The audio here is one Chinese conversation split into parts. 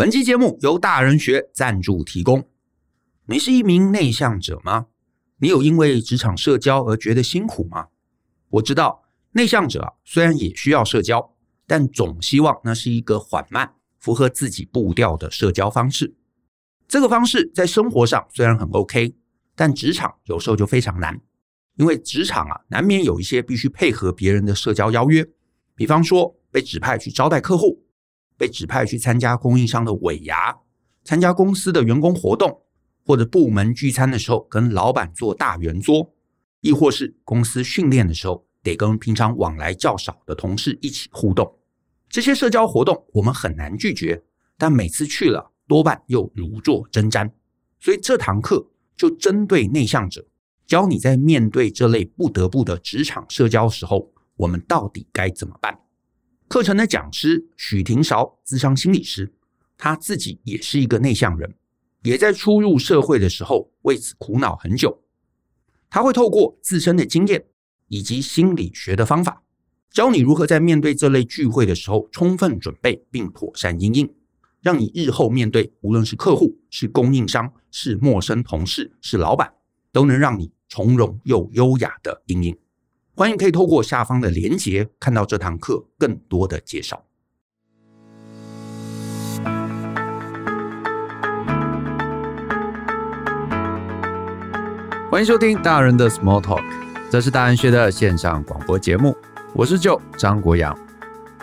本期节目由大人学赞助提供。你是一名内向者吗？你有因为职场社交而觉得辛苦吗？我知道内向者啊，虽然也需要社交，但总希望那是一个缓慢、符合自己步调的社交方式。这个方式在生活上虽然很 OK，但职场有时候就非常难，因为职场啊，难免有一些必须配合别人的社交邀约，比方说被指派去招待客户。被指派去参加供应商的尾牙，参加公司的员工活动，或者部门聚餐的时候跟老板坐大圆桌，亦或是公司训练的时候得跟平常往来较少的同事一起互动。这些社交活动我们很难拒绝，但每次去了多半又如坐针毡。所以这堂课就针对内向者，教你在面对这类不得不的职场社交时候，我们到底该怎么办。课程的讲师许廷韶，咨商心理师，他自己也是一个内向人，也在初入社会的时候为此苦恼很久。他会透过自身的经验以及心理学的方法，教你如何在面对这类聚会的时候充分准备并妥善应应，让你日后面对无论是客户、是供应商、是陌生同事、是老板，都能让你从容又优雅的应应。欢迎可以透过下方的连结看到这堂课更多的介绍。欢迎收听大人的 Small Talk，这是大人学的线上广播节目，我是 Joe 张国阳。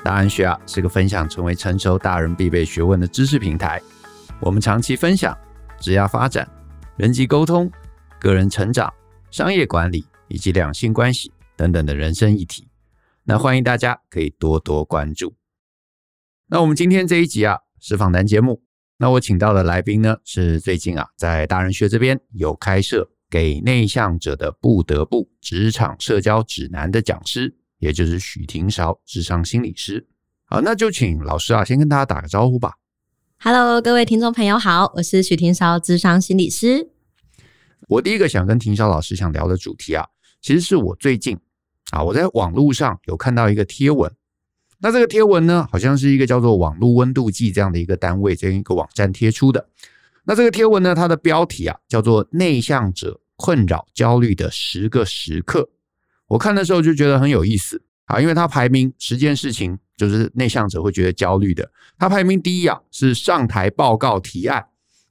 大人学啊是个分享成为成熟大人必备学问的知识平台，我们长期分享职业发展、人际沟通、个人成长、商业管理以及两性关系。等等的人生议题，那欢迎大家可以多多关注。那我们今天这一集啊是访谈节目，那我请到的来宾呢是最近啊在大人学这边有开设给内向者的不得不职场社交指南的讲师，也就是许廷韶智商心理师。好，那就请老师啊先跟大家打个招呼吧。Hello，各位听众朋友好，我是许廷韶智商心理师。我第一个想跟廷韶老师想聊的主题啊，其实是我最近。啊，我在网络上有看到一个贴文，那这个贴文呢，好像是一个叫做“网络温度计”这样的一个单位，这样一个网站贴出的。那这个贴文呢，它的标题啊叫做“内向者困扰焦虑的十个时刻”。我看的时候就觉得很有意思啊，因为它排名十件事情，就是内向者会觉得焦虑的。它排名第一啊是上台报告提案，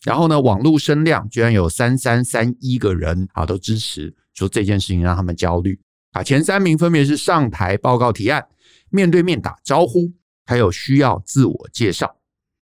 然后呢，网络声量居然有三三三一个人啊都支持说这件事情让他们焦虑。啊，前三名分别是上台报告提案、面对面打招呼，还有需要自我介绍。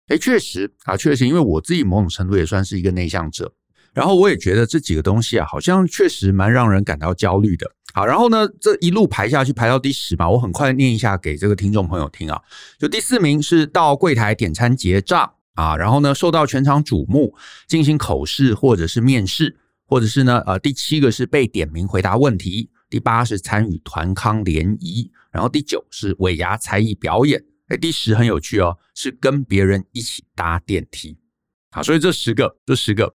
诶，确实啊，确实，因为我自己某种程度也算是一个内向者，然后我也觉得这几个东西啊，好像确实蛮让人感到焦虑的。好，然后呢，这一路排下去，排到第十嘛，我很快念一下给这个听众朋友听啊。就第四名是到柜台点餐结账啊，然后呢，受到全场瞩目，进行口试或者是面试，或者是呢，呃，第七个是被点名回答问题。第八是参与团康联谊，然后第九是尾牙才艺表演，哎，第十很有趣哦，是跟别人一起搭电梯。好，所以这十个，这十个，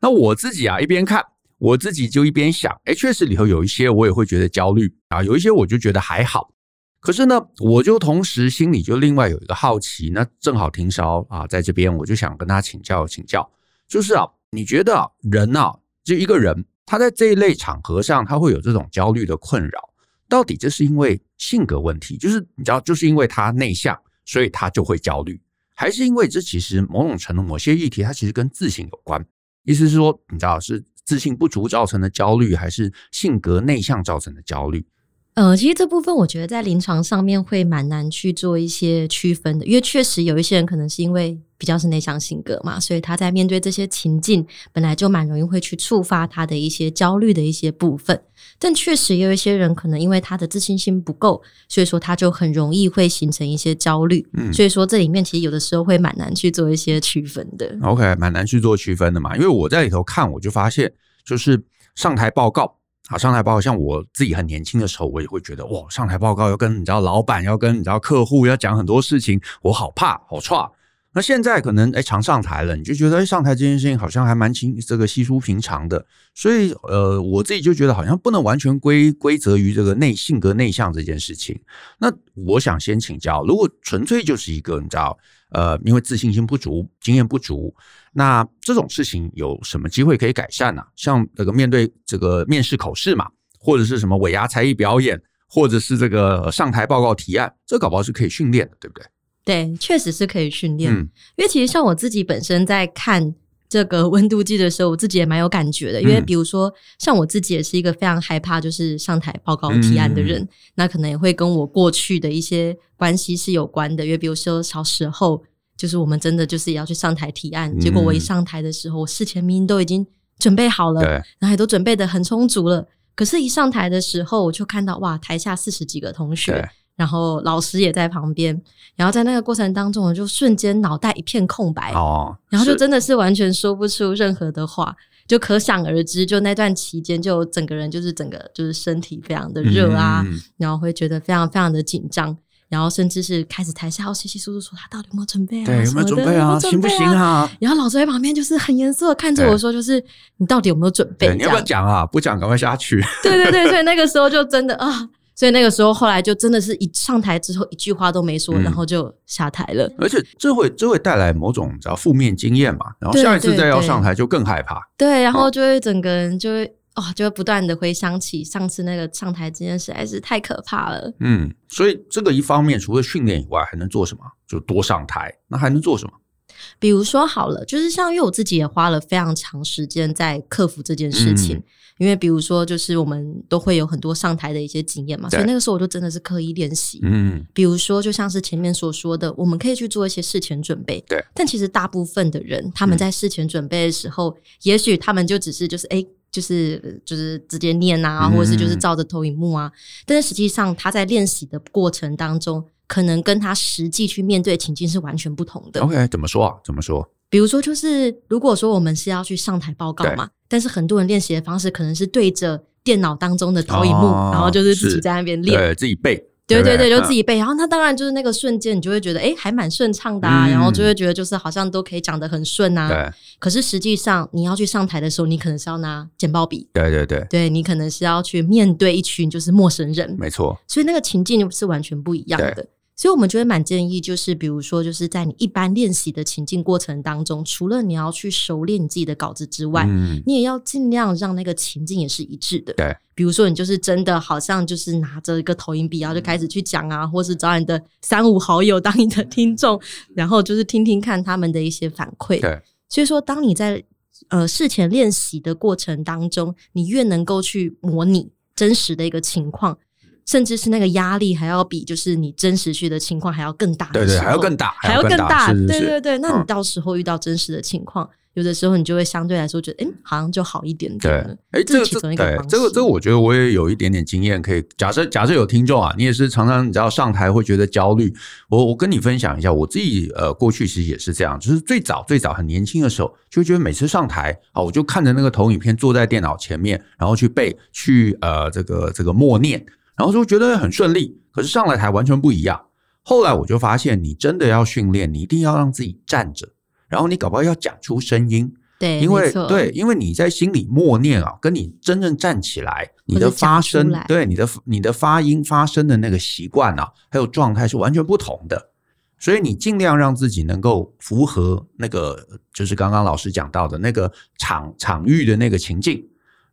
那我自己啊一边看，我自己就一边想，哎，确实里头有一些我也会觉得焦虑啊，有一些我就觉得还好。可是呢，我就同时心里就另外有一个好奇，那正好廷韶啊在这边，我就想跟他请教请教，就是啊，你觉得人啊，就一个人。他在这一类场合上，他会有这种焦虑的困扰，到底这是因为性格问题，就是你知道，就是因为他内向，所以他就会焦虑，还是因为这其实某种程度某些议题，它其实跟自信有关？意思是说，你知道是自信不足造成的焦虑，还是性格内向造成的焦虑？呃，其实这部分我觉得在临床上面会蛮难去做一些区分的，因为确实有一些人可能是因为比较是内向性格嘛，所以他在面对这些情境本来就蛮容易会去触发他的一些焦虑的一些部分。但确实也有一些人可能因为他的自信心不够，所以说他就很容易会形成一些焦虑。嗯，所以说这里面其实有的时候会蛮难去做一些区分的。OK，蛮难去做区分的嘛，因为我在里头看，我就发现就是上台报告。好，上台报告，像我自己很年轻的时候，我也会觉得哇，上台报告要跟你知道老板，要跟你知道客户要讲很多事情，我好怕，好差。那现在可能哎常上台了，你就觉得哎上台这件事情好像还蛮轻，这个稀疏平常的。所以呃，我自己就觉得好像不能完全归归责于这个内性格内向这件事情。那我想先请教，如果纯粹就是一个你知道呃，因为自信心不足、经验不足，那这种事情有什么机会可以改善呢、像这个面对这个面试口试嘛，或者是什么尾牙才艺表演，或者是这个上台报告提案，这搞不好是可以训练的，对不对？对，确实是可以训练。嗯，因为其实像我自己本身在看这个 温度计的时候，我自己也蛮有感觉的。因为比如说，像我自己也是一个非常害怕就是上台报告提案的人，嗯，那可能也会跟我过去的一些关系是有关的。因为比如说小时候，就是我们真的就是也要去上台提案，结果我一上台的时候，我事前明明都已经准备好了，然后也都准备的很充足了，可是，一上台的时候，我就看到哇，台下四十几个同学。然后老师也在旁边，然后在那个过程当中，我就瞬间脑袋一片空白哦，然后就真的是完全说不出任何的话，就可想而知，就那段期间，就整个人就是整个就是身体非常的热啊，嗯、然后会觉得非常非常的紧张，然后甚至是开始台下要稀稀疏疏说他到底有没有准备啊，对，有没有准备啊，有有准备啊行不行啊？然后老师在旁边就是很严肃的看着我说，就是你到底有没有准备？你要不要讲啊？不讲赶快下去。对对对，所以那个时候就真的啊。所以那个时候，后来就真的是一上台之后一句话都没说，嗯、然后就下台了。而且这会这会带来某种叫负面经验嘛，然后下一次再要上台就更害怕。对，对，对，对，然后就会整个人就会哦，就会不断的回想起上次那个上台这件事，实在是太可怕了。嗯，所以这个一方面除了训练以外，还能做什么？就多上台。那还能做什么？比如说好了，就是像因为我自己也花了非常长时间在克服这件事情。嗯因为比如说，就是我们都会有很多上台的一些经验嘛，所以那个时候我就真的是刻意练习。嗯，比如说，就像是前面所说的，我们可以去做一些事前准备。对，但其实大部分的人，他们在事前准备的时候，嗯、也许他们就只是就是哎，就是就是直接念啊，或者是就是照着投影幕啊。嗯、但是实际上，他在练习的过程当中，可能跟他实际去面对情境是完全不同的。OK，怎么说啊？怎么说？比如说，就是如果说我们是要去上台报告嘛，但是很多人练习的方式可能是对着电脑当中的投影幕，哦，然后就是自己在那边练，对，自己背，对对对，就自己背。然后他当然就是那个瞬间，你就会觉得哎，还蛮顺畅的啊，嗯，然后就会觉得就是好像都可以讲得很顺啊。对。可是实际上你要去上台的时候，你可能是要拿简报笔，对对对，对你可能是要去面对一群就是陌生人，没错。所以那个情境是完全不一样的。所以，我们觉得蛮建议，就是比如说，就是在你一般练习的情境过程当中，除了你要去熟练你自己的稿子之外，嗯，你也要尽量让那个情境也是一致的。对，比如说，你就是真的好像就是拿着一个投影笔，然后就开始去讲啊，或是找你的三五好友当你的听众，然后就是听听看他们的一些反馈。对，所以说，当你在呃事前练习的过程当中，你越能够去模拟真实的一个情况。甚至是那个压力还要比就是你真实去的情况还要更大，对对，还要更大，还要更大，对对对。那你到时候遇到真实的情况，有的时候你就会相对来说觉得，哎，好像就好一点点。对，哎，这个对，这个这个，我觉得我也有一点点经验可以。假设假设有听众啊，你也是常常你知道上台会觉得焦虑，我我跟你分享一下，我自己呃过去其实也是这样，就是最早最早很年轻的时候，就觉得每次上台啊，我就看着那个投影片，坐在电脑前面，然后去背，去呃这个这个默念。然后就觉得很顺利，可是上了台完全不一样。后来我就发现，你真的要训练，你一定要让自己站着，然后你搞不好要讲出声音。对，因为对，因为你在心里默念啊，跟你真正站起来，你的发声，对你的你的发音发声的那个习惯啊，还有状态是完全不同的。所以你尽量让自己能够符合那个，就是刚刚老师讲到的那个场场域的那个情境。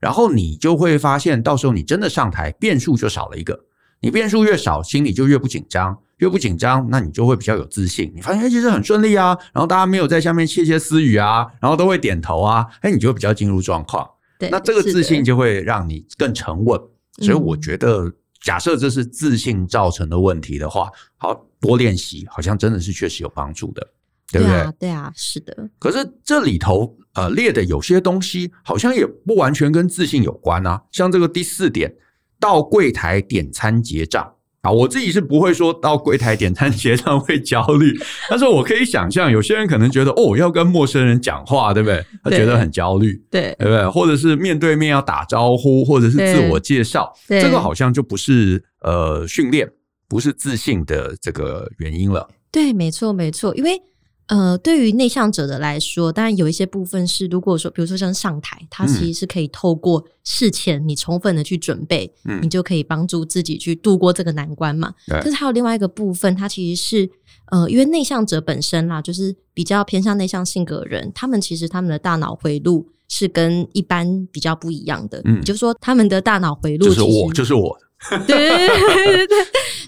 然后你就会发现，到时候你真的上台，变数就少了一个。你变数越少，心里就越不紧张，越不紧张，那你就会比较有自信。你发现哎，其实很顺利啊，然后大家没有在下面窃窃私语啊，然后都会点头啊，哎，你就会比较进入状况。对，那这个自信就会让你更沉稳。所以我觉得，假设这是自信造成的问题的话，好，多练习，好像真的是确实有帮助的。对不对？对啊，对啊，是的。可是这里头呃列的有些东西，好像也不完全跟自信有关啊。像这个第四点，到柜台点餐结账啊，我自己是不会说到柜台点餐结账会焦虑，但是我可以想象，有些人可能觉得哦，要跟陌生人讲话，对不对？他觉得很焦虑，对，对不对？或者是面对面要打招呼，或者是自我介绍，这个好像就不是呃训练，不是自信的这个原因了。对，没错，没错，因为。呃，对于内向者的来说，当然有一些部分是，如果说，比如说像上台，它其实是可以透过事前你充分的去准备，嗯，你就可以帮助自己去度过这个难关嘛。嗯、可是还有另外一个部分，它其实是，呃，因为内向者本身啦，就是比较偏向内向性格的人，他们其实他们的大脑回路是跟一般比较不一样的，嗯，就是说他们的大脑回路就是我，就是我，对 对对对，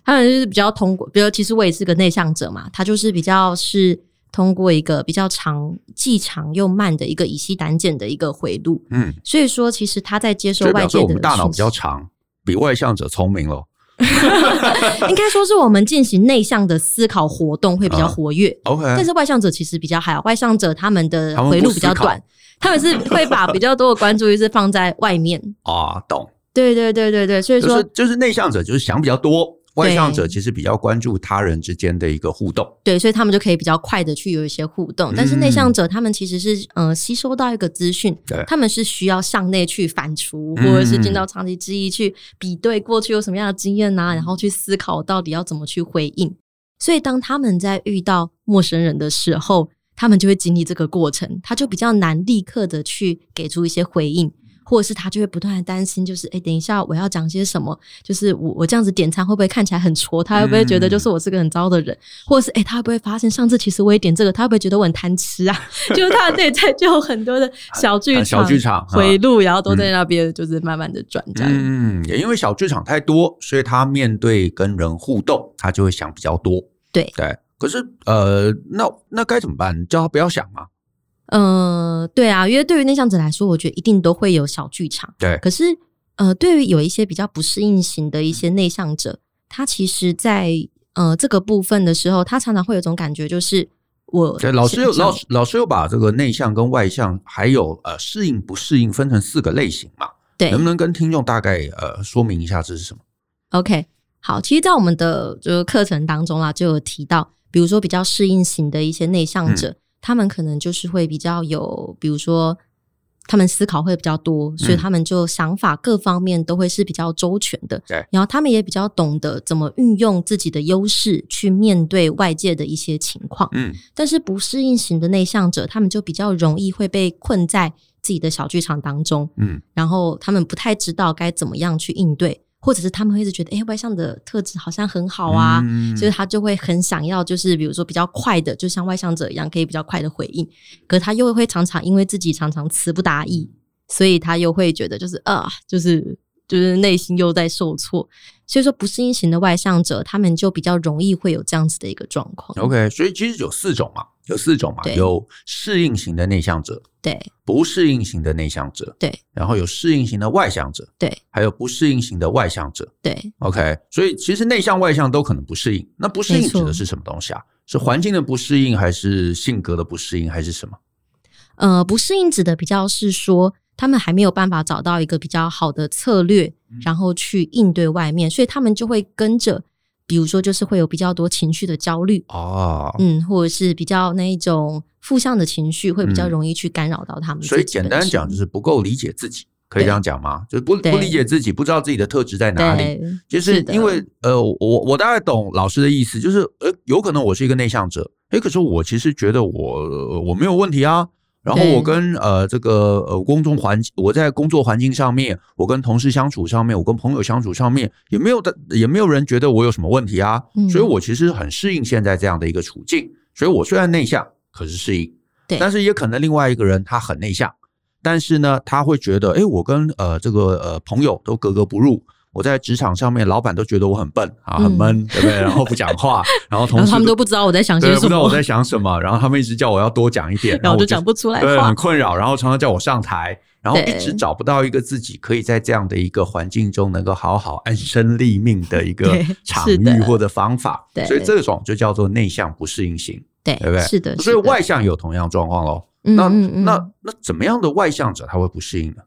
他们就是比较通过，比如其实我也是个内向者嘛，他就是比较是。通过一个比较长、既长又慢的一个乙烯胆碱的一个回路，嗯，所以说其实他在接受外界的，我们大脑比较长，比外向者聪明咯。应该说是我们进行内向的思考活动会比较活跃，嗯，OK。但是外向者其实比较还好，外向者他们的回路比较短，他们，是会把比较多的关 注力是放在外面啊，懂？对对对对对，所以说就是就是内向者就是想比较多。外向者其实比较关注他人之间的一个互动，对，所以他们就可以比较快的去有一些互动。嗯、但是内向者他们其实是呃吸收到一个资讯，对，他们是需要向内去反刍，或者是进到长期记忆去比对过去有什么样的经验啊，然后去思考到底要怎么去回应。所以当他们在遇到陌生人的时候，他们就会经历这个过程，他就比较难立刻的去给出一些回应。或者是他就会不断的担心，就是哎，等一下我要讲些什么？就是我我这样子点餐会不会看起来很挫？他会不会觉得就是我是个很糟的人？嗯、或者是哎，他会不会发现上次其实我也点这个？他会不会觉得我很贪吃啊？就是他的内在就有很多的小剧场、小剧场回路，然后都在那边就是慢慢的转这样。嗯，也因为小剧场太多，所以他面对跟人互动，他就会想比较多。对对，可是呃，那那该怎么办？你叫他不要想吗？呃，对啊，因为对于内向者来说，我觉得一定都会有小剧场。对，可是呃，对于有一些比较不适应型的一些内向者，他其实在呃这个部分的时候，他常常会有一种感觉，就是我对老师又老师老师又把这个内向跟外向还有呃适应不适应分成四个类型嘛？对，能不能跟听众大概呃说明一下这是什么？OK，好，其实，在我们的这个课程当中啊，就有提到，比如说比较适应型的一些内向者。嗯他们可能就是会比较有，比如说，他们思考会比较多，所以他们就想法各方面都会是比较周全的。对，然后他们也比较懂得怎么运用自己的优势去面对外界的一些情况。嗯，但是不适应型的内向者，他们就比较容易会被困在自己的小剧场当中。嗯，然后他们不太知道该怎么样去应对。或者是他们会一直觉得，哎、欸，外向的特质好像很好啊，嗯、所以他就会很想要，就是比如说比较快的，就像外向者一样，可以比较快的回应。可他又会常常因为自己常常词不达意，所以他又会觉得就是啊，就是就是内心又在受挫。所以说，不适应型的外向者，他们就比较容易会有这样子的一个状况。OK，所以其实有四种嘛，有四种嘛，有适应型的内向者。对，不适应型的内向者，对，然后有适应型的外向者，对，还有不适应型的外向者，对，OK，所以其实内向外向都可能不适应。那不适应指的是什么东西啊？是环境的不适应，还是性格的不适应，还是什么？呃，不适应指的比较是说，他们还没有办法找到一个比较好的策略，然后去应对外面，所以他们就会跟着。比如说，就是会有比较多情绪的焦虑哦，嗯，或者是比较那一种负向的情绪，会比较容易去干扰到他们。所以简单讲，就是不够理解自己，可以这样讲吗？就是不不理解自己，不知道自己的特质在哪里。就是因为呃，我我大概懂老师的意思，就是呃，有可能我是一个内向者，诶，可是我其实觉得我我没有问题啊。然后我跟呃这个呃公众环境，我在工作环境上面，我跟同事相处上面，我跟朋友相处上面，也没有的，也没有人觉得我有什么问题啊。嗯，所以我其实很适应现在这样的一个处境。所以我虽然内向，可是适应。对，但是也可能另外一个人他很内向，但是呢，他会觉得，哎，我跟呃这个呃朋友都格格不入。我在职场上面，老板都觉得我很笨啊，很闷，嗯、对不对？然后不讲话，然后同事他们都不知道我在想些什么，不知道我在想什么。然后他们一直叫我要多讲一点，然后我就讲不出来，对，很困扰。然后常常叫我上台，然后一直找不到一个自己可以在这样的一个环境中能够好好安身立命的一个 场域或者方法。对，所以这种就叫做内向不适应型，对，对不对？是的。所以外向有同样状况喽。那那那怎么样的外向者他会不适应呢？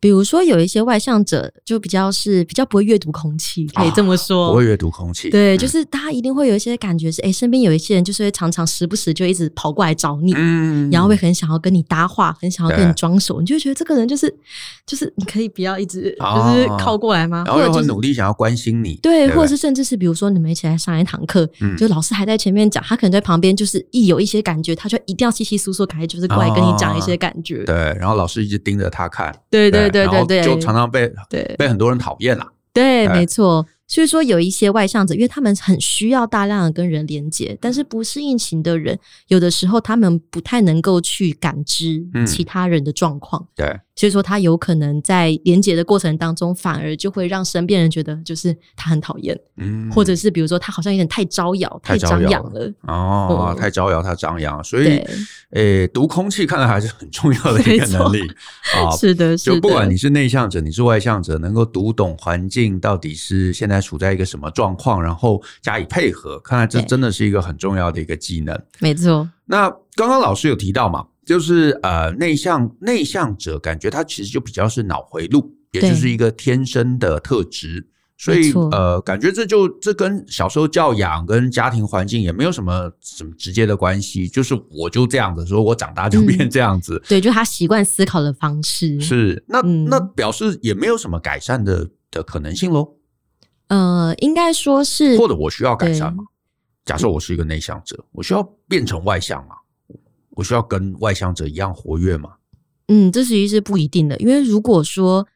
比如说有一些外向者就比较是比较不会阅读空气，可以这么说，啊、不会阅读空气。对，就是他一定会有一些感觉是，哎、嗯，身边有一些人就是会常常时不时就一直跑过来找你，嗯，然后会很想要跟你搭话，很想要跟你装熟，你就会觉得这个人就是就是你可以不要一直就是靠过来吗？然后又很努力想要关心你，对，或者是甚至是比如说你们一起来上一堂课，嗯，就老师还在前面讲，他可能在旁边就是一有一些感觉，他就一定要稀稀疏疏，赶紧就是过来跟你讲一些感觉，对，然后老师一直盯着他看，对对。对对对，就常常被对被很多人讨厌啦。对，没错。所以说，有一些外向者，因为他们很需要大量的跟人连接，但是不适应型的人，有的时候他们不太能够去感知其他人的状况。对。所以说，他有可能在连接的过程当中，反而就会让身边人觉得就是他很讨厌，嗯，或者是比如说他好像有点太招摇、太张扬了哦，太招摇、太张扬。所以，诶，读空气看来还是很重要的一个能力啊。是的，是的。就不管你是内向者，你是外向者，能够读懂环境到底是现在处在一个什么状况，然后加以配合，看来这真的是一个很重要的一个技能。没错。那刚刚老师有提到嘛？就是呃，内向内向者感觉他其实就比较是脑回路，也就是一个天生的特质，所以呃，感觉这就这跟小时候教养跟家庭环境也没有什么什么直接的关系，就是我就这样子，说我长大就变这样子，嗯、对，就他习惯思考的方式是那、嗯、那表示也没有什么改善的的可能性喽？呃，应该说是，或者我需要改善吗？假设我是一个内向者，我需要变成外向吗？我需要跟外向者一样活跃吗？嗯，这其实是不一定的，因为如果说，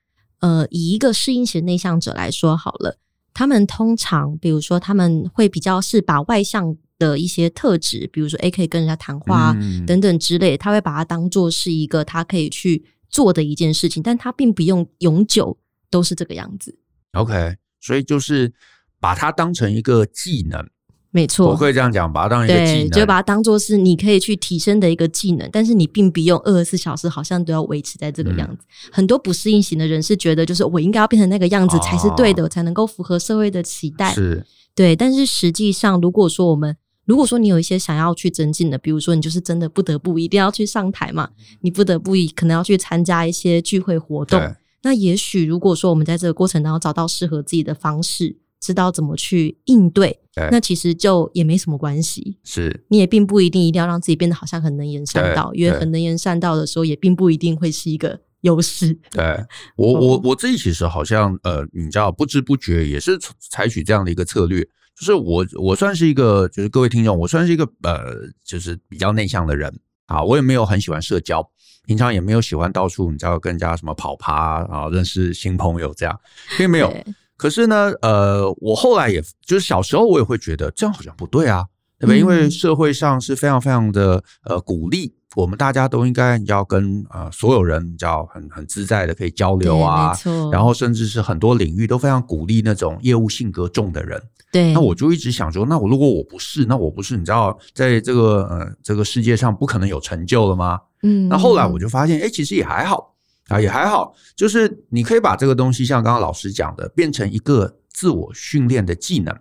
呃，以一个适应型内向者来说好了，他们通常，比如说他们会比较是把外向的一些特质，比如说，诶，可以跟人家谈话、嗯、等等之类，他会把它当做是一个他可以去做的一件事情，但他并不用永久都是这个样子。OK，所以就是把它当成一个技能。没错，我可以这样讲，把它当一个技能，就把它当做是你可以去提升的一个技能，但是你并不用二十四小时好像都要维持在这个样子。嗯、很多不适应型的人是觉得，就是我应该要变成那个样子才是对的，哦、才能够符合社会的期待。是，对。但是实际上，如果说我们，如果说你有一些想要去增进的，比如说你就是真的不得不一定要去上台嘛，你不得不可能要去参加一些聚会活动，那也许如果说我们在这个过程当中找到适合自己的方式。知道怎么去应对，对那其实就也没什么关系。是，你也并不一定一定要让自己变得好像很能言善道，因为很能言善道的时候，也并不一定会是一个优势。对。我，我我自己其实好像呃，你知道，不知不觉也是采取这样的一个策略，就是我我算是一个，就是各位听众，我算是一个呃，就是比较内向的人。啊，我也没有很喜欢社交，平常也没有喜欢到处你知道跟人家什么跑趴啊，认识新朋友这样，并没有。可是呢，呃，我后来也就是小时候，我也会觉得这样好像不对啊，对不对？因为社会上是非常非常的呃鼓励我们大家都应该要跟呃所有人叫很很自在的可以交流啊，然后甚至是很多领域都非常鼓励那种业务性格重的人。对。那我就一直想说，那我如果我不是，那我不是你知道，在这个呃这个世界上不可能有成就了吗？嗯。那后来我就发现，哎，其实也还好。啊，也还好，就是你可以把这个东西像刚刚老师讲的，变成一个自我训练的技能，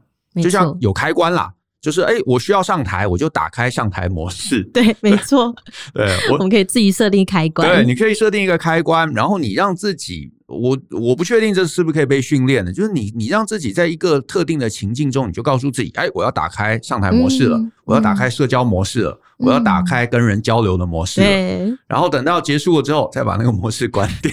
就像有开关啦，就是哎，我需要上台，我就打开上台模式。对，没错。对，我，我们可以自己设定开关。对，你可以设定一个开关，然后你让自己。我我不确定这是不是可以被训练的，就是你你让自己在一个特定的情境中，你就告诉自己，哎，我要打开上台模式了，嗯、我要打开社交模式了，嗯、我要打开跟人交流的模式了，对然后等到结束了之后，再把那个模式关掉，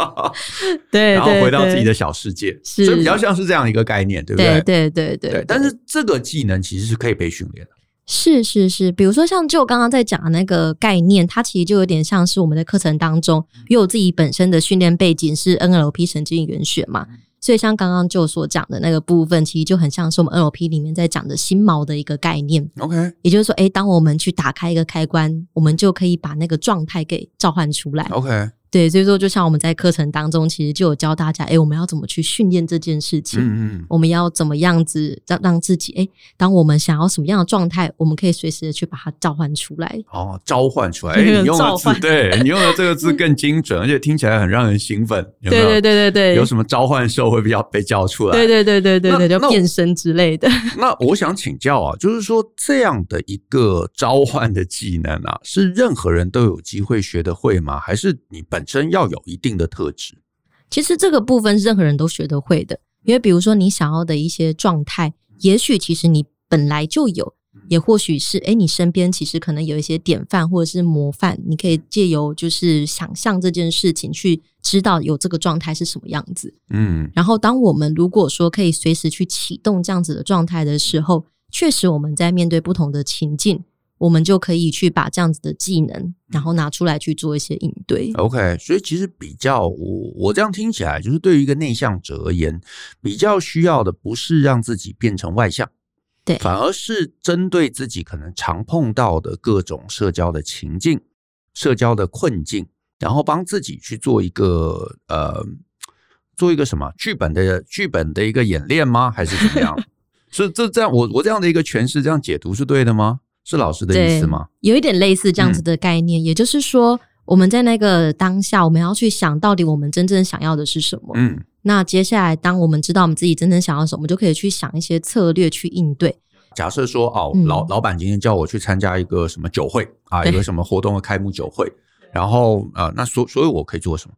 对，然后回到自己的小世界，是所以比较像是这样一个概念，对不对？对对对对。但是这个技能其实是可以被训练的。是是是，比如说像就刚刚在讲的那个概念，它其实就有点像是我们的课程当中，因为我自己本身的训练背景是 NLP 神经元学嘛，所以像刚刚就所讲的那个部分，其实就很像是我们 NLP 里面在讲的心锚的一个概念。OK，也就是说，诶，当我们去打开一个开关，我们就可以把那个状态给召唤出来。OK。对，所以说就像我们在课程当中，其实就有教大家，哎，我们要怎么去训练这件事情？嗯嗯，我们要怎么样子让让自己，哎，当我们想要什么样的状态，我们可以随时的去把它召唤出来。哦，召唤出来，哎，你用的字，对你用的这个字更精准，而且听起来很让人兴奋。有有？对对对对对，有什么召唤兽会比较被叫出来？对对对对对对，就变身之类的。那我想请教啊，就是说这样的一个召唤的技能啊，是任何人都有机会学得会吗？还是你本本身要有一定的特质。其实这个部分任何人都学得会的，因为比如说你想要的一些状态，也许其实你本来就有，也或许是诶，你身边其实可能有一些典范或者是模范，你可以借由就是想象这件事情去知道有这个状态是什么样子。嗯，然后当我们如果说可以随时去启动这样子的状态的时候，确实我们在面对不同的情境。我们就可以去把这样子的技能，然后拿出来去做一些应对。OK，所以其实比较我我这样听起来，就是对于一个内向者而言，比较需要的不是让自己变成外向，对，反而是针对自己可能常碰到的各种社交的情境、社交的困境，然后帮自己去做一个呃，做一个什么剧本的剧本的一个演练吗？还是怎么样？是这这样，我我这样的一个诠释，这样解读是对的吗？是老师的意思吗？有一点类似这样子的概念，嗯、也就是说，我们在那个当下，我们要去想到底我们真正想要的是什么。嗯，那接下来，当我们知道我们自己真正想要什么，我们就可以去想一些策略去应对。假设说，哦，老老板今天叫我去参加一个什么酒会啊，一个什么活动的开幕酒会，然后呃，那所所以我可以做什么？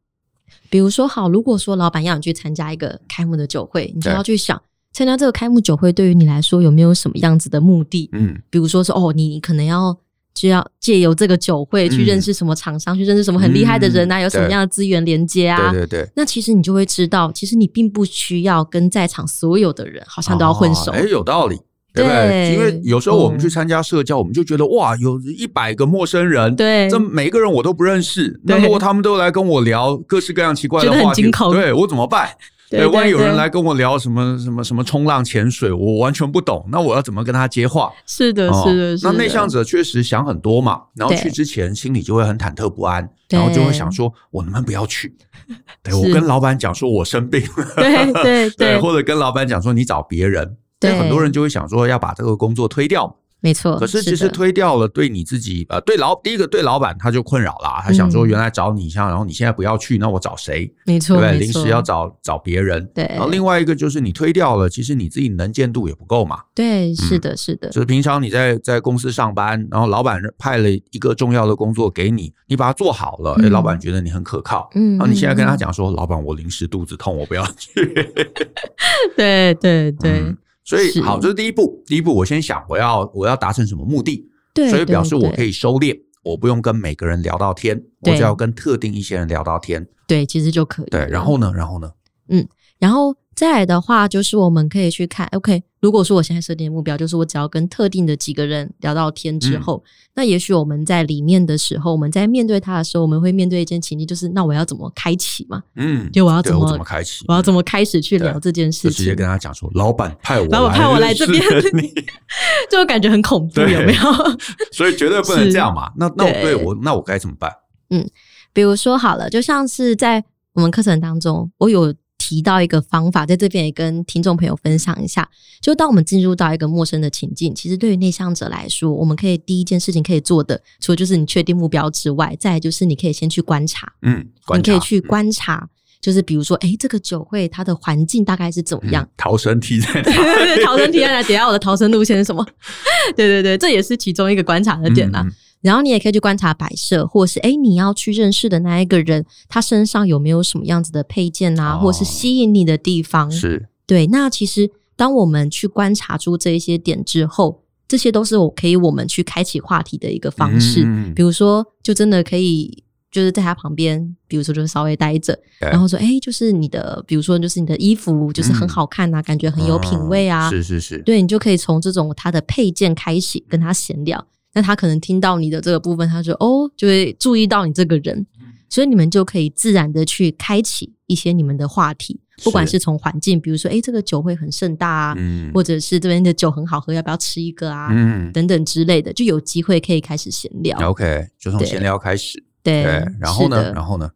比如说，好，如果说老板要你去参加一个开幕的酒会，你就要去想。参加这个开幕酒会对于你来说有没有什么样子的目的？嗯，比如说是哦，你可能要就要借由这个酒会去认识什么厂商，嗯、去认识什么很厉害的人啊，嗯、有什么样的资源连接啊？对对对。那其实你就会知道，其实你并不需要跟在场所有的人好像都要混熟。哎、哦，有道理，对不对？对，因为有时候我们去参加社交，嗯、我们就觉得哇，有一百个陌生人，对，这每一个人我都不认识。那如果他们都来跟我聊各式各样奇怪的话题，对我怎么办？对，万一有人来跟我聊什么什么什么冲浪潜水，我完全不懂，那我要怎么跟他接话？是的，哦、是的，是的。那内向者确实想很多嘛，然后去之前心里就会很忐忑不安，然后就会想说，我能不能不要去？对，我跟老板讲说我生病了，对对 对，或者跟老板讲说你找别人，对，很多人就会想说要把这个工作推掉。没错，可是其实推掉了，对你自己呃，对老第一个对老板他就困扰了，他想说原来找你像，然后你现在不要去，那我找谁？没错，对，临时要找找别人。对，然后另外一个就是你推掉了，其实你自己能见度也不够嘛。对，是的，是的。就是平常你在在公司上班，然后老板派了一个重要的工作给你，你把它做好了，哎，老板觉得你很可靠。嗯，然后你现在跟他讲说，老板我临时肚子痛，我不要去。对对对。所以好，这是第一步。第一步，我先想我要我要达成什么目的，对，所以表示我可以收敛，我不用跟每个人聊到天，我就要跟特定一些人聊到天。对，其实就可以。对，然后呢，然后呢？嗯，然后。再来的话，就是我们可以去看，OK。如果说我现在设定的目标就是我只要跟特定的几个人聊到天之后，嗯、那也许我们在里面的时候，我们在面对他的时候，我们会面对一件情境，就是那我要怎么开启嘛？嗯，就我要怎么，怎么开启？我要怎么开始去聊这件事情？就直接跟他讲说，老板派我，老板派我来这边，就感觉很恐怖，有没有？所以绝对不能这样嘛。那那我对我那我该怎么办？嗯，比如说好了，就像是在我们课程当中，我有。提到一个方法，在这边也跟听众朋友分享一下。就当我们进入到一个陌生的情境，其实对于内向者来说，我们可以第一件事情可以做的，除了就是你确定目标之外，再来就是你可以先去观察。嗯，你可以去观察，就是比如说，诶，这个酒会它的环境大概是怎么样？嗯、逃生梯在哪？对对对，逃生梯在哪？等下我的逃生路线是什么？对对对，这也是其中一个观察的点啦。嗯然后你也可以去观察摆设，或者是哎你要去认识的那一个人，他身上有没有什么样子的配件啊，哦、或是吸引你的地方？是对。那其实当我们去观察出这一些点之后，这些都是我可以我们去开启话题的一个方式。嗯、比如说，就真的可以就是在他旁边，比如说就是稍微待着，然后说，诶就是你的，比如说就是你的衣服就是很好看啊，嗯、感觉很有品味啊。哦、是是是。对，你就可以从这种他的配件开始跟他闲聊。那他可能听到你的这个部分，他说哦，就会注意到你这个人，所以你们就可以自然的去开启一些你们的话题，不管是从环境，比如说，诶，这个酒会很盛大啊，嗯，或者是这边的酒很好喝，要不要吃一个啊，嗯，等等之类的，就有机会可以开始闲聊。OK，就从闲聊开始，对，然后呢，然后呢？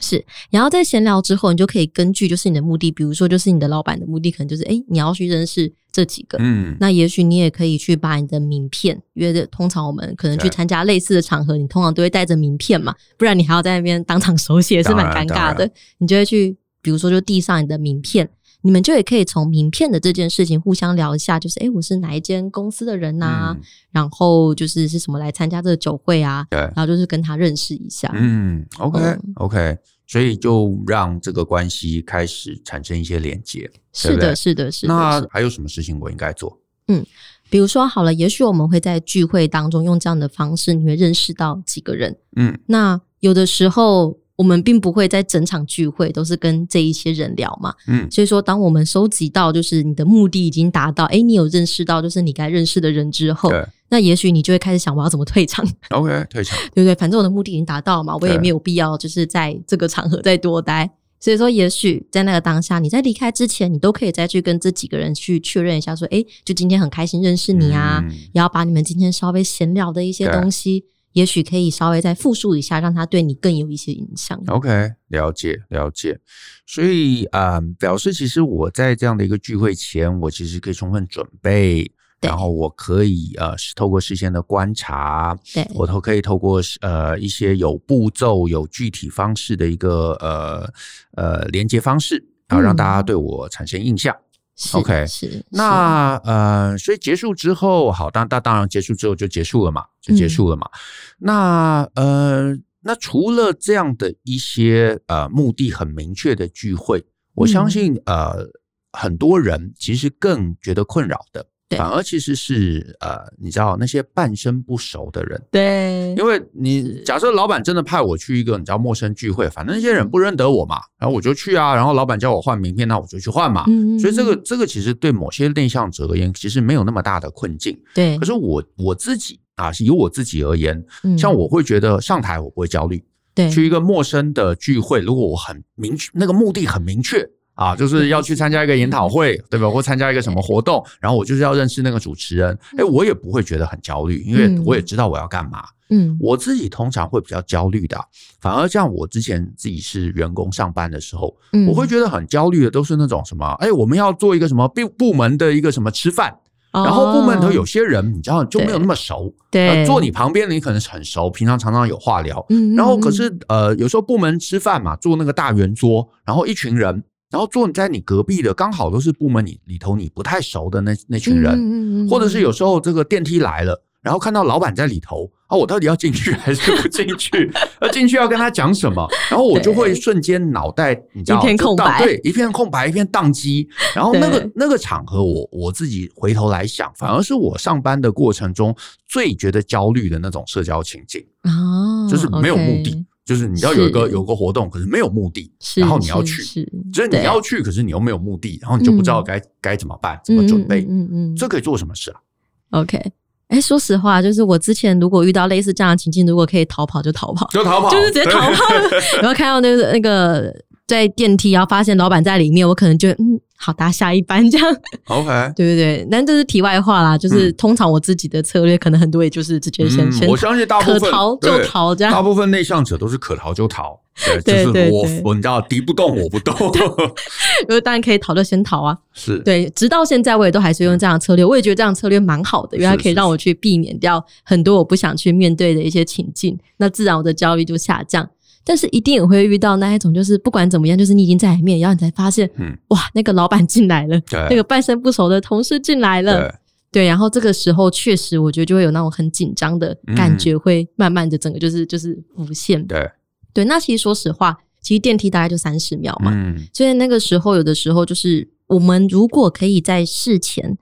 是，然后在闲聊之后，你就可以根据就是你的目的，比如说就是你的老板的目的，可能就是诶你要去认识这几个，嗯，那也许你也可以去把你的名片，因为通常我们可能去参加类似的场合，你通常都会带着名片嘛，不然你还要在那边当场手写，是蛮尴尬的。你就会去，比如说就递上你的名片，你们就也可以从名片的这件事情互相聊一下，就是哎，我是哪一间公司的人呐、啊？嗯、然后就是是什么来参加这个酒会啊？对，然后就是跟他认识一下。嗯，OK，OK，、所以就让这个关系开始产生一些连接。是的，是的，是的。那还有什么事情我应该做？嗯，比如说好了，也许我们会在聚会当中用这样的方式，你会认识到几个人。嗯，那有的时候。我们并不会在整场聚会都是跟这一些人聊嘛，嗯，所以说，当我们收集到就是你的目的已经达到，诶，你有认识到就是你该认识的人之后，那也许你就会开始想我要怎么退场，OK，退场，对不对？反正我的目的已经达到了嘛，我也没有必要就是在这个场合再多待。所以说，也许在那个当下，你在离开之前，你都可以再去跟这几个人去确认一下，说，诶，就今天很开心认识你啊，嗯，也要把你们今天稍微闲聊的一些东西。也许可以稍微再复述一下，让他对你更有一些影响。OK，了解了解。所以啊、呃，表示其实我在这样的一个聚会前，我其实可以充分准备，然后我可以呃，透过事先的观察，对，我都可以透过呃一些有步骤、有具体方式的一个呃呃连接方式，然后让大家对我产生印象。嗯 OK，是那呃，所以结束之后，好，当当当然结束之后就结束了嘛，就结束了嘛。嗯、那呃，那除了这样的一些呃目的很明确的聚会，我相信、嗯、呃很多人其实更觉得困扰的。反而其实是呃，你知道那些半生不熟的人，对，因为你假设老板真的派我去一个你知道陌生聚会，反正那些人不认得我嘛，然后我就去啊，然后老板叫我换名片，那我就去换嘛。嗯，所以这个这个其实对某些内向者而言，其实没有那么大的困境。对，可是我我自己啊，是由我自己而言，像我会觉得上台我不会焦虑，对，去一个陌生的聚会，如果我很明确，那个目的很明确。啊，就是要去参加一个研讨会，对吧？或参加一个什么活动，然后我就是要认识那个主持人。哎，我也不会觉得很焦虑，因为我也知道我要干嘛。嗯，我自己通常会比较焦虑的，反而像我之前自己是员工上班的时候，我会觉得很焦虑的，都是那种什么，哎，我们要做一个什么部部门的一个什么吃饭，然后部门头有些人你知道就没有那么熟，对，坐你旁边的你可能很熟，平常常常有话聊，嗯，然后可是呃有时候部门吃饭嘛，坐那个大圆桌，然后一群人。然后坐在你隔壁的，刚好都是部门里里头你不太熟的那那群人，嗯嗯嗯，或者是有时候这个电梯来了，然后看到老板在里头，啊，我到底要进去还是不进去？要 进去要跟他讲什么？然后我就会瞬间脑袋你知道一片空白，对，一片空白，一片宕机。然后那个那个场合我，我我自己回头来想，反而是我上班的过程中最觉得焦虑的那种社交情境，哦，就是没有目的。Okay 就是你要有一个有个活动，可是没有目的，然后你要去，就是你要去，可是你又没有目的，然后你就不知道该该怎么办，怎么准备，嗯嗯，这可以做什么事啊？OK，哎，说实话，就是我之前如果遇到类似这样的情境，如果可以逃跑就逃跑，就逃跑，就是直接逃跑。然后看到那个那个在电梯，然后发现老板在里面，我可能就嗯。好，搭下一班这样。OK，对对对，但这是题外话啦。就是通常我自己的策略，可能很多也就是直接先先。我相信大部分可逃就逃这样。大部分内向者都是可逃就逃。对，就是我我你知道敌不动我不动。因 为当然可以逃就先逃啊。是。对，直到现在我也都还是用这样的策略。我也觉得这样的策略蛮好的，因为它可以让我去避免掉很多我不想去面对的一些情境，那自然我的焦虑就下降。但是一定也会遇到那一种，就是不管怎么样，就是你已经在里面，然后你才发现，嗯，哇，那个老板进来了，对，那个半生不熟的同事进来了，对，对，然后这个时候确实，我觉得就会有那种很紧张的感觉，会慢慢的整个就是就是浮现，对，对。那其实说实话，其实电梯大概就三十秒嘛，嗯，所以那个时候有的时候就是我们如果可以在事前。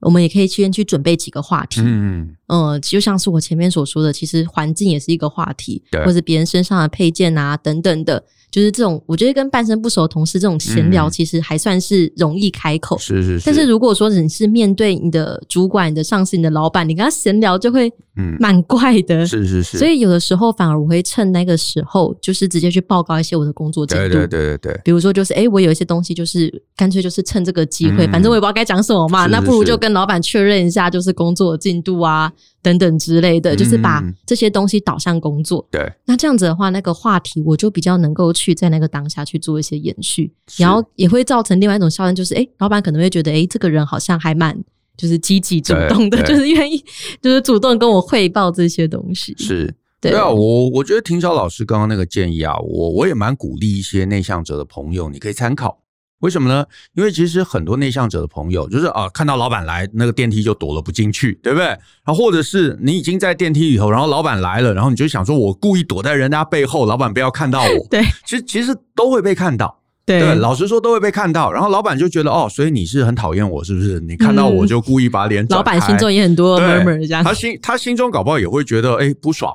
我们也可以先去准备几个话题，嗯，呃，就像是我前面所说的，其实环境也是一个话题，对，或者别人身上的配件啊等等的。就是这种，我觉得跟半生不熟的同事这种闲聊，其实还算是容易开口。是是是。但是如果说你是面对你的主管、你的上司、你的老板，你跟他闲聊就会，嗯，蛮怪的。是是是。所以有的时候反而我会趁那个时候，就是直接去报告一些我的工作进度。对对对对。比如说，就是诶，我有一些东西，就是干脆就是趁这个机会，反正我也不知道该讲什么嘛，那不如就跟老板确认一下，就是工作进度啊。等等之类的，就是把这些东西导向工作。对，那这样子的话，那个话题我就比较能够去在那个当下去做一些延续，然后也会造成另外一种效应，就是诶，老板可能会觉得，诶，这个人好像还蛮就是积极主动的，就是愿意就是主动跟我汇报这些东西。是，对啊，我我觉得庭晓老师刚刚那个建议啊，我我也蛮鼓励一些内向者的朋友，你可以参考。为什么呢？因为其实很多内向者的朋友，就是啊，看到老板来，那个电梯就躲了不进去，对不对？然后或者是你已经在电梯里头，然后老板来了，然后你就想说，我故意躲在人家背后，老板不要看到我。对，其实其实都会被看到。对，对，老实说都会被看到。然后老板就觉得哦，所以你是很讨厌我，是不是？你看到我就故意把脸。老板心中也很多 murmur 这样。他心他心中搞不好也会觉得哎不爽。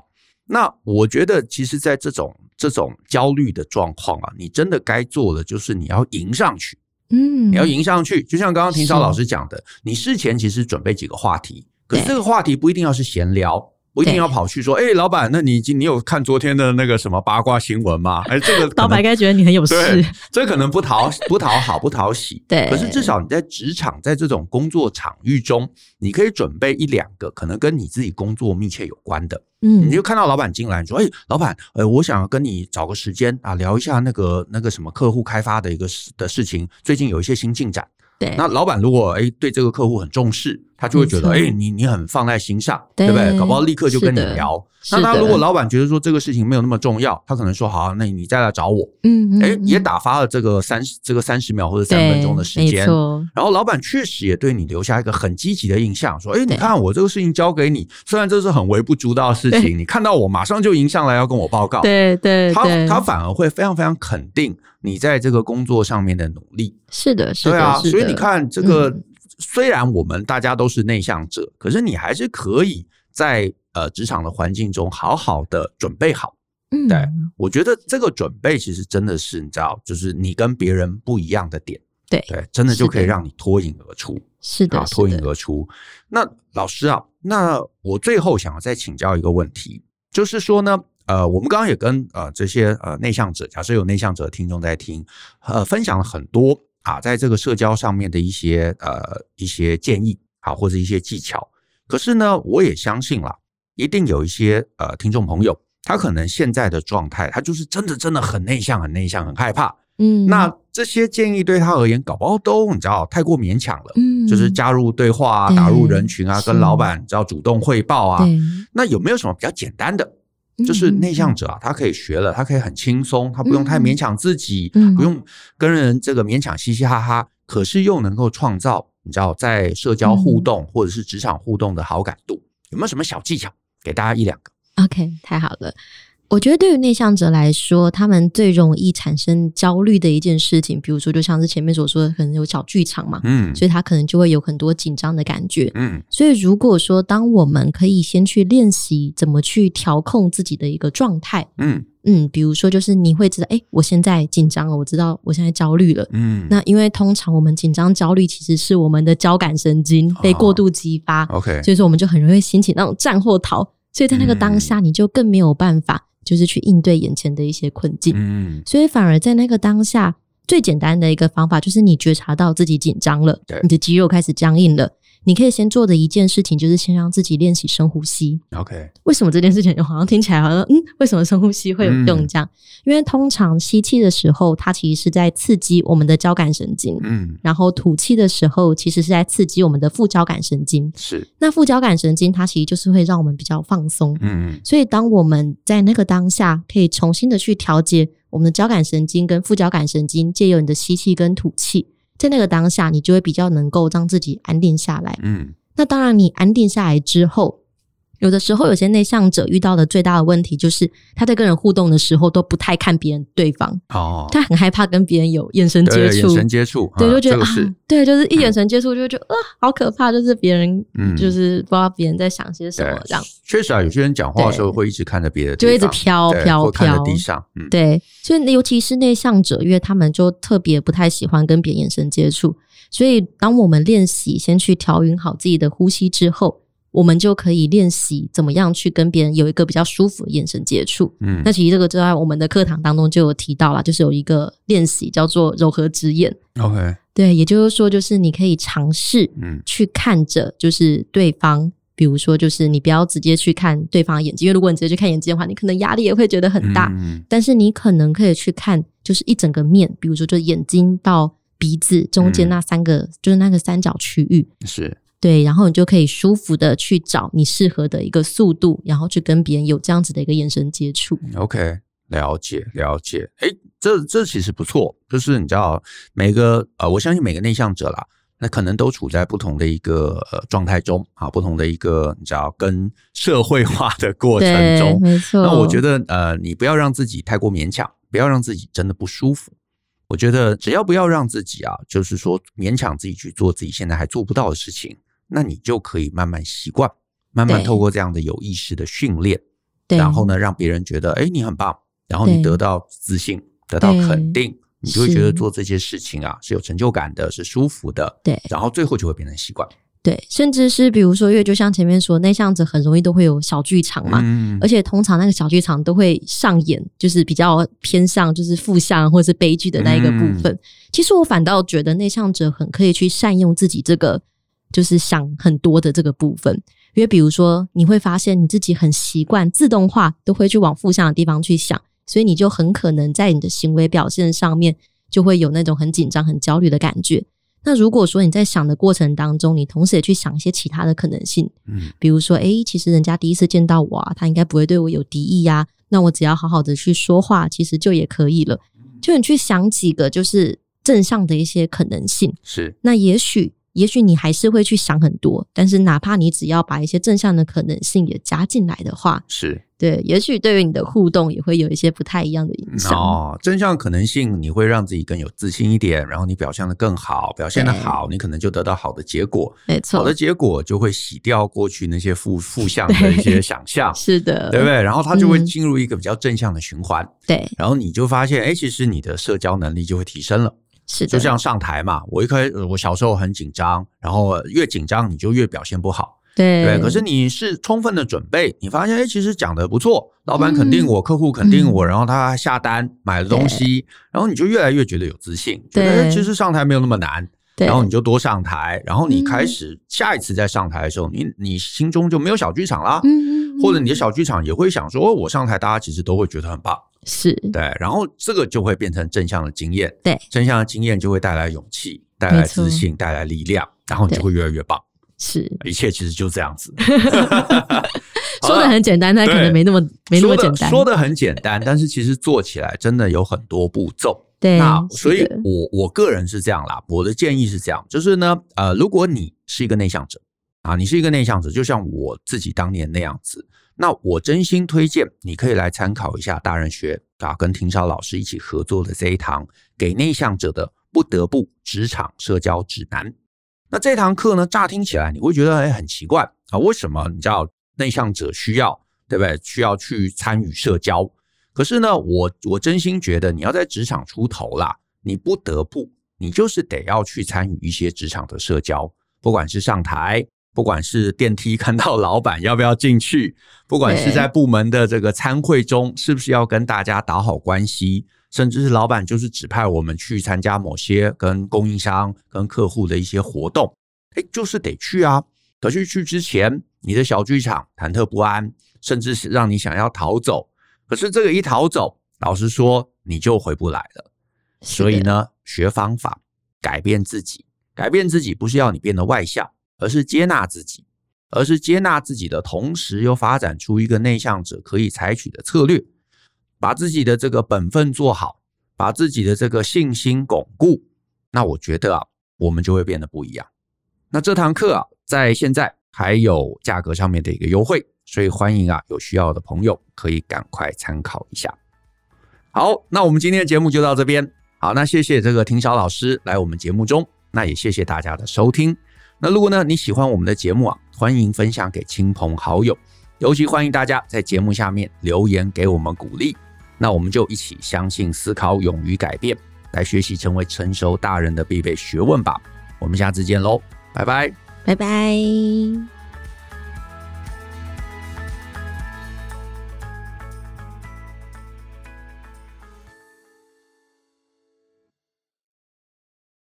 那我觉得，其实，在这种这种焦虑的状况啊，你真的该做的就是你要迎上去，嗯，你要迎上去。就像刚刚庭超老师讲的，你事前其实准备几个话题，可是这个话题不一定要是闲聊。不一定要跑去说，哎、欸，老板，那你你有看昨天的那个什么八卦新闻吗？哎，这个老板该觉得你很有事，这可能不讨不讨好，不讨喜。对，可是至少你在职场，在这种工作场域中，你可以准备一两个可能跟你自己工作密切有关的。嗯，你就看到老板进来，你说，哎、欸，老板，呃，我想要跟你找个时间啊，聊一下那个那个什么客户开发的一个事的事情，最近有一些新进展。对，那老板如果哎对这个客户很重视，他就会觉得哎你你很放在心上，对，对不对？搞不好立刻就跟你聊。那他如果老板觉得说这个事情没有那么重要，他可能说好，那你再来找我。嗯，哎，也打发了这个三十这个三十秒或者三分钟的时间。然后老板确实也对你留下一个很积极的印象，说哎你看我这个事情交给你，虽然这是很微不足道的事情，你看到我马上就迎上来要跟我报告。对对，他他反而会非常非常肯定你在这个工作上面的努力。是的，是的，对啊，所以你看，这个虽然我们大家都是内向者，嗯、可是你还是可以在呃职场的环境中好好的准备好。嗯，对，我觉得这个准备其实真的是你知道，就是你跟别人不一样的点。对对，真的就可以让你脱颖而出。是的，脱颖而出。那老师啊，那我最后想要再请教一个问题，就是说呢。呃，我们刚刚也跟呃这些呃内向者，假设有内向者的听众在听，呃，分享了很多啊，在这个社交上面的一些呃一些建议啊，或者一些技巧。可是呢，我也相信啦，一定有一些呃听众朋友，他可能现在的状态，他就是真的真的很内向，很内向，很害怕。嗯，那这些建议对他而言，搞不好都你知道太过勉强了。嗯，就是加入对话啊，打入人群啊，跟老板只要主动汇报啊。那有没有什么比较简单的？就是内向者啊，他可以学了，他可以很轻松，他不用太勉强自己，不用跟人这个勉强嘻嘻哈哈，可是又能够创造你知道在社交互动或者是职场互动的好感度，有没有什么小技巧？给大家一两个？OK，太好了。我觉得对于内向者来说，他们最容易产生焦虑的一件事情，比如说就像是前面所说的，可能有小剧场嘛，嗯，所以他可能就会有很多紧张的感觉，嗯，所以如果说当我们可以先去练习怎么去调控自己的一个状态，嗯。嗯，比如说就是你会知道，诶，我现在紧张了，我知道我现在焦虑了，嗯，那因为通常我们紧张焦虑其实是我们的交感神经被过度激发，OK，所以说我们就很容易兴起那种战或逃，所以在那个当下你就更没有办法。就是去应对眼前的一些困境，嗯，所以反而在那个当下，最简单的一个方法就是你觉察到自己紧张了，对，你的肌肉开始僵硬了。你可以先做的一件事情，就是先让自己练习深呼吸。OK，为什么这件事情好像听起来好像嗯，为什么深呼吸会有用？这样，嗯、因为通常吸气的时候，它其实是在刺激我们的交感神经，嗯，然后吐气的时候，其实是在刺激我们的副交感神经。是，那副交感神经它其实就是会让我们比较放松，嗯，所以当我们在那个当下，可以重新的去调节我们的交感神经跟副交感神经，借由你的吸气跟吐气。在那个当下，你就会比较能够让自己安定下来。嗯，那当然，你安定下来之后。有的时候，有些内向者遇到的最大的问题就是，他在跟人互动的时候都不太看别人对方。哦，他很害怕跟别人有眼神接触，眼神接触，对，就觉得啊，对，就是一眼神接触就会觉得啊，好可怕，就是别人，嗯，就是不知道别人在想些什么这样。确实啊，有些人讲话的时候会一直看着别人，就一直飘飘飘，地上。嗯，对，所以尤其是内向者，因为他们就特别不太喜欢跟别人眼神接触，所以当我们练习先去调匀好自己的呼吸之后。我们就可以练习怎么样去跟别人有一个比较舒服的眼神接触。嗯，那其实这个就在我们的课堂当中就有提到了，就是有一个练习叫做柔和之眼。OK，对，也就是说，就是你可以尝试，嗯，去看着就是对方，嗯、比如说就是你不要直接去看对方的眼睛，因为如果你直接去看眼睛的话，你可能压力也会觉得很大。嗯，但是你可能可以去看，就是一整个面，比如说就眼睛到鼻子中间那三个，嗯、就是那个三角区域是。对，然后你就可以舒服的去找你适合的一个速度，然后去跟别人有这样子的一个眼神接触。OK，了解了解。诶，这这其实不错，就是你知道每个呃，我相信每个内向者啦，那可能都处在不同的一个呃状态中啊，不同的一个你知道跟社会化的过程中，没错。那我觉得呃，你不要让自己太过勉强，不要让自己真的不舒服。我觉得只要不要让自己啊，就是说勉强自己去做自己现在还做不到的事情，那你就可以慢慢习惯，慢慢透过这样的有意识的训练，然后呢，让别人觉得哎，你很棒，然后你得到自信，得到肯定，你就会觉得做这些事情啊是有成就感的，是舒服的，对，然后最后就会变成习惯。对，甚至是比如说，因为就像前面说，内向者很容易都会有小剧场嘛，嗯，而且通常那个小剧场都会上演，就是比较偏向就是负向或者是悲剧的那一个部分。嗯。其实我反倒觉得内向者很可以去善用自己这个就是想很多的这个部分，因为比如说你会发现你自己很习惯自动化都会去往负向的地方去想，所以你就很可能在你的行为表现上面就会有那种很紧张、很焦虑的感觉。那如果说你在想的过程当中，你同时也去想一些其他的可能性，嗯，比如说，诶、欸，其实人家第一次见到我啊，他应该不会对我有敌意呀，那我只要好好的去说话，其实就也可以了。就你去想几个就是正向的一些可能性，是，那也许。也许你还是会去想很多，但是哪怕你只要把一些正向的可能性也加进来的话，是对。也许对于你的互动也会有一些不太一样的影响。哦，正向可能性你会让自己更有自信一点，然后你表现的更好，表现的好，你可能就得到好的结果。没错，好的结果就会洗掉过去那些负负向的一些想象。是的，对不对？然后它就会进入一个比较正向的循环。对、嗯，然后你就发现，哎，其实你的社交能力就会提升了。是的，就像上台嘛，我一开始我小时候很紧张，然后越紧张你就越表现不好，对。对。可是你是充分的准备，你发现哎，其实讲的不错，老板肯定我，嗯、客户肯定我，然后他下单买了东西，然后你就越来越觉得有自信，觉得其实上台没有那么难，然后你就多上台，然后你开始下一次再上台的时候，你你心中就没有小剧场啦，嗯，或者你的小剧场也会想说，我上台大家其实都会觉得很棒。是对，然后这个就会变成正向的经验，对，正向的经验就会带来勇气，带来自信，带来力量，然后你就会越来越棒。是，一切其实就这样子。说的很简单，但可能没那么没那么简单。说的很简单，但是其实做起来真的有很多步骤。对，那所以我我个人是这样啦，我的建议是这样，就是呢，呃，如果你是一个内向者啊，你是一个内向者，就像我自己当年那样子。那我真心推荐你可以来参考一下大人学啊，跟庭韶老师一起合作的这一堂给内向者的不得不职场社交指南。那这堂课呢，乍听起来你会觉得哎很奇怪啊，为什么你知道内向者需要对不对？需要去参与社交？可是呢，我我真心觉得你要在职场出头啦，你不得不，你就是得要去参与一些职场的社交，不管是上台。不管是电梯看到老板要不要进去，不管是在部门的这个参会中是不是要跟大家打好关系，甚至是老板就是指派我们去参加某些跟供应商、跟客户的一些活动，哎，就是得去啊。可是去之前，你的小剧场忐忑不安，甚至是让你想要逃走。可是这个一逃走，老实说你就回不来了。所以呢，学方法，改变自己，改变自己不是要你变得外向。而是接纳自己，而是接纳自己的同时，又发展出一个内向者可以采取的策略，把自己的这个本分做好，把自己的这个信心巩固。那我觉得啊，我们就会变得不一样。那这堂课啊，在现在还有价格上面的一个优惠，所以欢迎啊，有需要的朋友可以赶快参考一下。好，那我们今天的节目就到这边。好，那谢谢这个庭韶老师来我们节目中，那也谢谢大家的收听。那如果呢，你喜欢我们的节目啊，欢迎分享给亲朋好友，尤其欢迎大家在节目下面留言给我们鼓励。那我们就一起相信、思考、勇于改变，来学习成为成熟大人的必备学问吧。我们下次见喽，拜拜，拜拜。